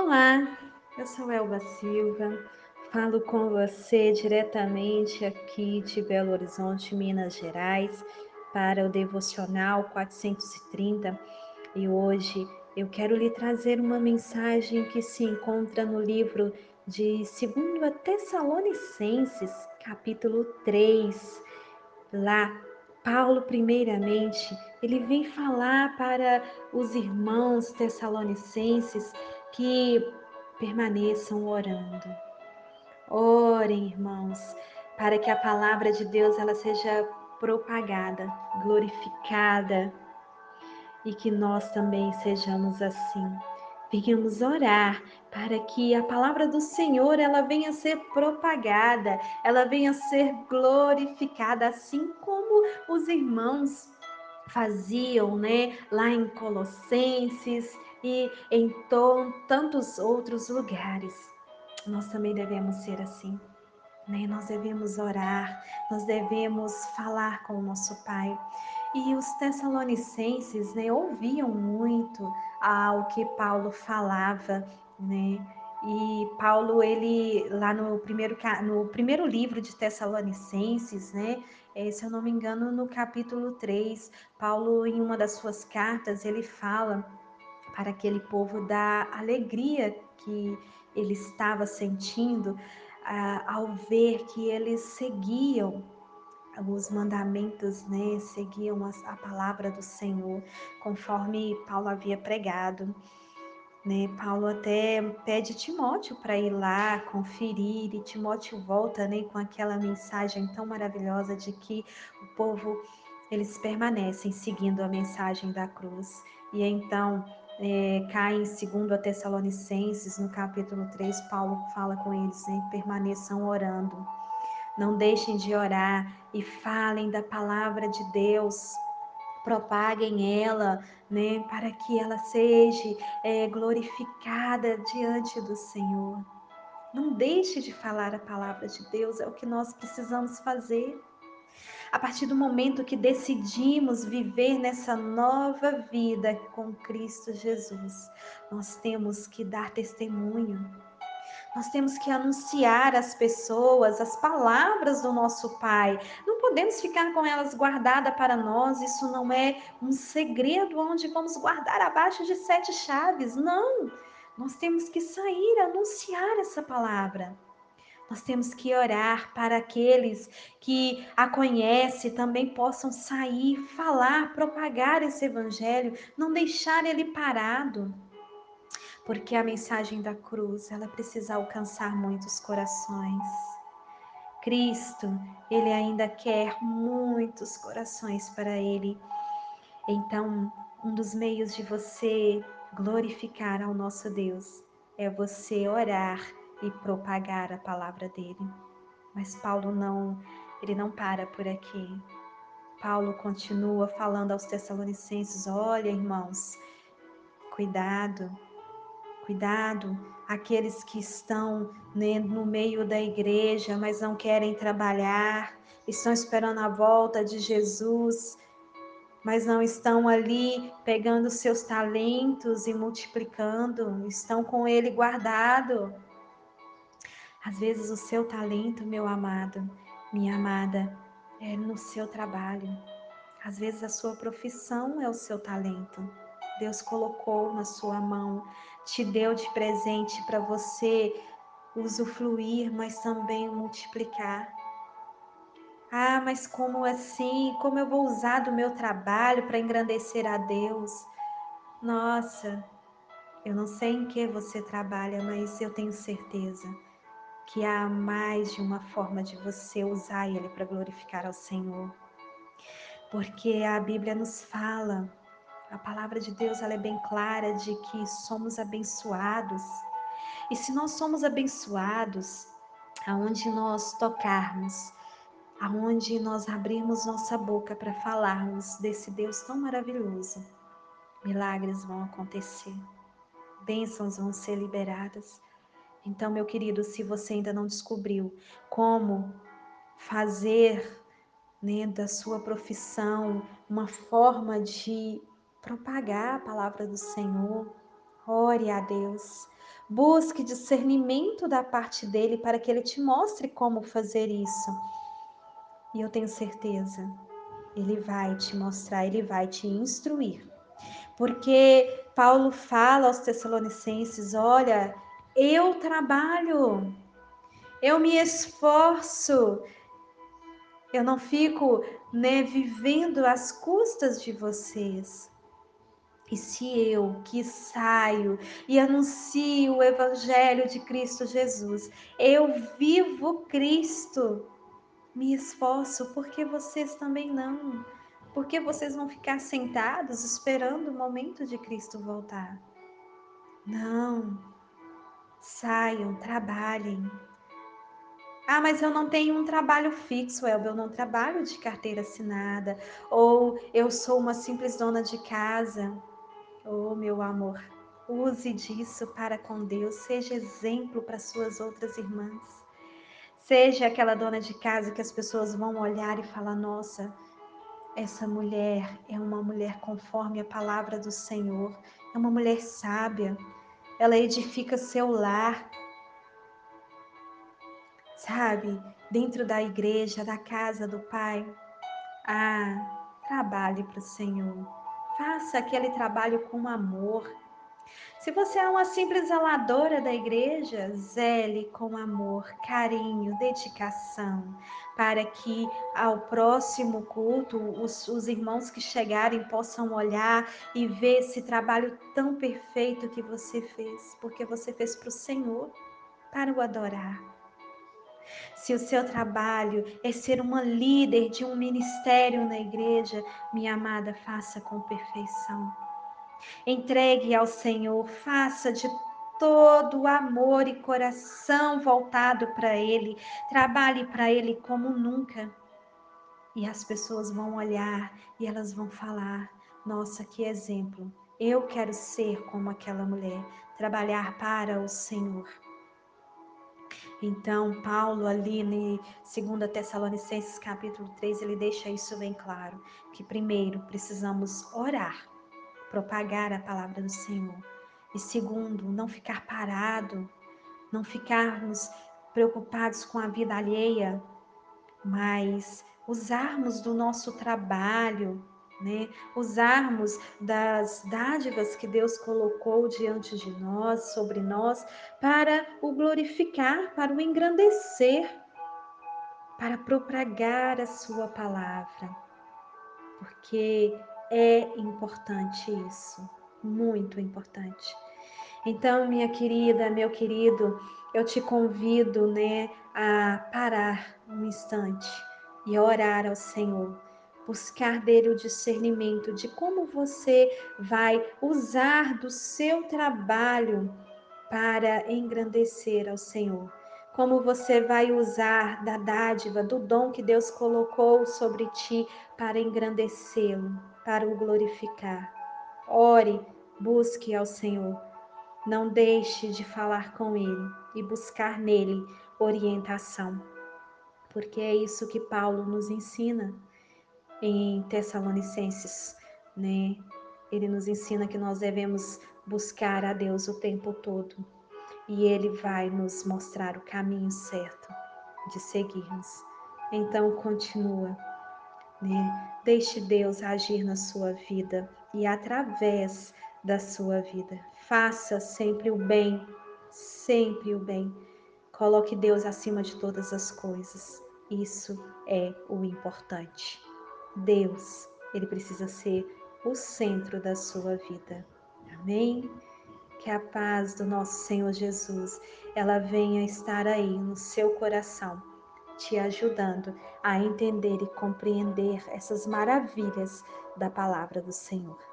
Olá, eu sou Elba Silva, falo com você diretamente aqui de Belo Horizonte, Minas Gerais, para o Devocional 430 e hoje eu quero lhe trazer uma mensagem que se encontra no livro de 2 Tessalonicenses, capítulo 3. Lá, Paulo, primeiramente, ele vem falar para os irmãos tessalonicenses que permaneçam orando. Orem, irmãos, para que a palavra de Deus ela seja propagada, glorificada e que nós também sejamos assim. Venhamos orar para que a palavra do Senhor ela venha ser propagada, ela venha ser glorificada, assim como os irmãos faziam, né, lá em Colossenses e em tantos outros lugares. Nós também devemos ser assim. Né? Nós devemos orar, nós devemos falar com o nosso Pai. E os tessalonicenses né, ouviam muito ao que Paulo falava, né? E Paulo, ele lá no primeiro, no primeiro livro de Tessalonicenses, né? É, se eu não me engano, no capítulo 3, Paulo, em uma das suas cartas, ele fala para aquele povo da alegria que ele estava sentindo ah, ao ver que eles seguiam os mandamentos, né, seguiam a, a palavra do Senhor, conforme Paulo havia pregado. Né? Paulo até pede Timóteo para ir lá conferir, e Timóteo volta né, com aquela mensagem tão maravilhosa de que o povo eles permanecem seguindo a mensagem da cruz. E então é, cai em 2 Tessalonicenses, no capítulo 3, Paulo fala com eles, né, permaneçam orando. Não deixem de orar e falem da palavra de Deus. Propaguem ela, né, para que ela seja é, glorificada diante do Senhor. Não deixe de falar a palavra de Deus, é o que nós precisamos fazer. A partir do momento que decidimos viver nessa nova vida com Cristo Jesus, nós temos que dar testemunho nós temos que anunciar às pessoas as palavras do nosso Pai. Não podemos ficar com elas guardadas para nós. Isso não é um segredo onde vamos guardar abaixo de sete chaves. Não. Nós temos que sair anunciar essa palavra. Nós temos que orar para aqueles que a conhecem também possam sair, falar, propagar esse evangelho, não deixar ele parado porque a mensagem da cruz, ela precisa alcançar muitos corações. Cristo, ele ainda quer muitos corações para ele. Então, um dos meios de você glorificar ao nosso Deus é você orar e propagar a palavra dele. Mas Paulo não, ele não para por aqui. Paulo continua falando aos Tessalonicenses: olha, irmãos, cuidado, Cuidado, aqueles que estão né, no meio da igreja, mas não querem trabalhar, estão esperando a volta de Jesus, mas não estão ali pegando seus talentos e multiplicando, estão com ele guardado. Às vezes o seu talento, meu amado, minha amada, é no seu trabalho. Às vezes a sua profissão é o seu talento. Deus colocou na sua mão te deu de presente para você usufruir, mas também multiplicar. Ah, mas como assim? Como eu vou usar do meu trabalho para engrandecer a Deus? Nossa, eu não sei em que você trabalha, mas eu tenho certeza que há mais de uma forma de você usar ele para glorificar ao Senhor. Porque a Bíblia nos fala a palavra de Deus ela é bem clara de que somos abençoados. E se nós somos abençoados, aonde nós tocarmos, aonde nós abrirmos nossa boca para falarmos desse Deus tão maravilhoso, milagres vão acontecer, bênçãos vão ser liberadas. Então, meu querido, se você ainda não descobriu como fazer né, da sua profissão uma forma de propagar a palavra do Senhor. Ore a Deus. Busque discernimento da parte dele para que ele te mostre como fazer isso. E eu tenho certeza, ele vai te mostrar, ele vai te instruir. Porque Paulo fala aos Tessalonicenses: olha, eu trabalho, eu me esforço, eu não fico né, vivendo às custas de vocês. E se eu que saio e anuncio o Evangelho de Cristo Jesus, eu vivo Cristo, me esforço, porque vocês também não? Porque vocês vão ficar sentados esperando o momento de Cristo voltar? Não. Saiam, trabalhem. Ah, mas eu não tenho um trabalho fixo, Elber, eu não trabalho de carteira assinada. Ou eu sou uma simples dona de casa. Oh, meu amor, use disso para com Deus, seja exemplo para suas outras irmãs. Seja aquela dona de casa que as pessoas vão olhar e falar: nossa, essa mulher é uma mulher conforme a palavra do Senhor, é uma mulher sábia, ela edifica seu lar, sabe, dentro da igreja, da casa do Pai. Ah, trabalhe para o Senhor Faça aquele trabalho com amor. Se você é uma simples zeladora da igreja, zele com amor, carinho, dedicação, para que ao próximo culto os, os, irmãos que chegarem possam olhar e ver esse trabalho tão perfeito que você fez, porque você fez para o Senhor, para o adorar. Se o seu trabalho é ser uma líder de um ministério na igreja, minha amada, faça com perfeição. Entregue ao Senhor, faça de todo amor e coração voltado para Ele. Trabalhe para Ele como nunca. E as pessoas vão olhar e elas vão falar: nossa, que exemplo! Eu quero ser como aquela mulher, trabalhar para o Senhor. Então, Paulo, ali em 2 Tessalonicenses capítulo 3, ele deixa isso bem claro: que primeiro precisamos orar, propagar a palavra do Senhor. E segundo, não ficar parado, não ficarmos preocupados com a vida alheia, mas usarmos do nosso trabalho, né? Usarmos das dádivas que Deus colocou diante de nós, sobre nós, para o glorificar, para o engrandecer, para propagar a Sua palavra, porque é importante isso, muito importante. Então, minha querida, meu querido, eu te convido, né, a parar um instante e orar ao Senhor buscar dele o discernimento de como você vai usar do seu trabalho para engrandecer ao Senhor. Como você vai usar da dádiva, do dom que Deus colocou sobre ti para engrandecê-lo, para o glorificar. Ore, busque ao Senhor. Não deixe de falar com Ele e buscar nele orientação, porque é isso que Paulo nos ensina em Tessalonicenses, né? Ele nos ensina que nós devemos buscar a Deus o tempo todo e ele vai nos mostrar o caminho certo de seguirmos. Então continua, né? Deixe Deus agir na sua vida e através da sua vida. Faça sempre o bem, sempre o bem. Coloque Deus acima de todas as coisas. Isso é o importante. Deus, ele precisa ser o centro da sua vida. Amém? Que a paz do nosso Senhor Jesus, ela venha estar aí no seu coração, te ajudando a entender e compreender essas maravilhas da palavra do Senhor.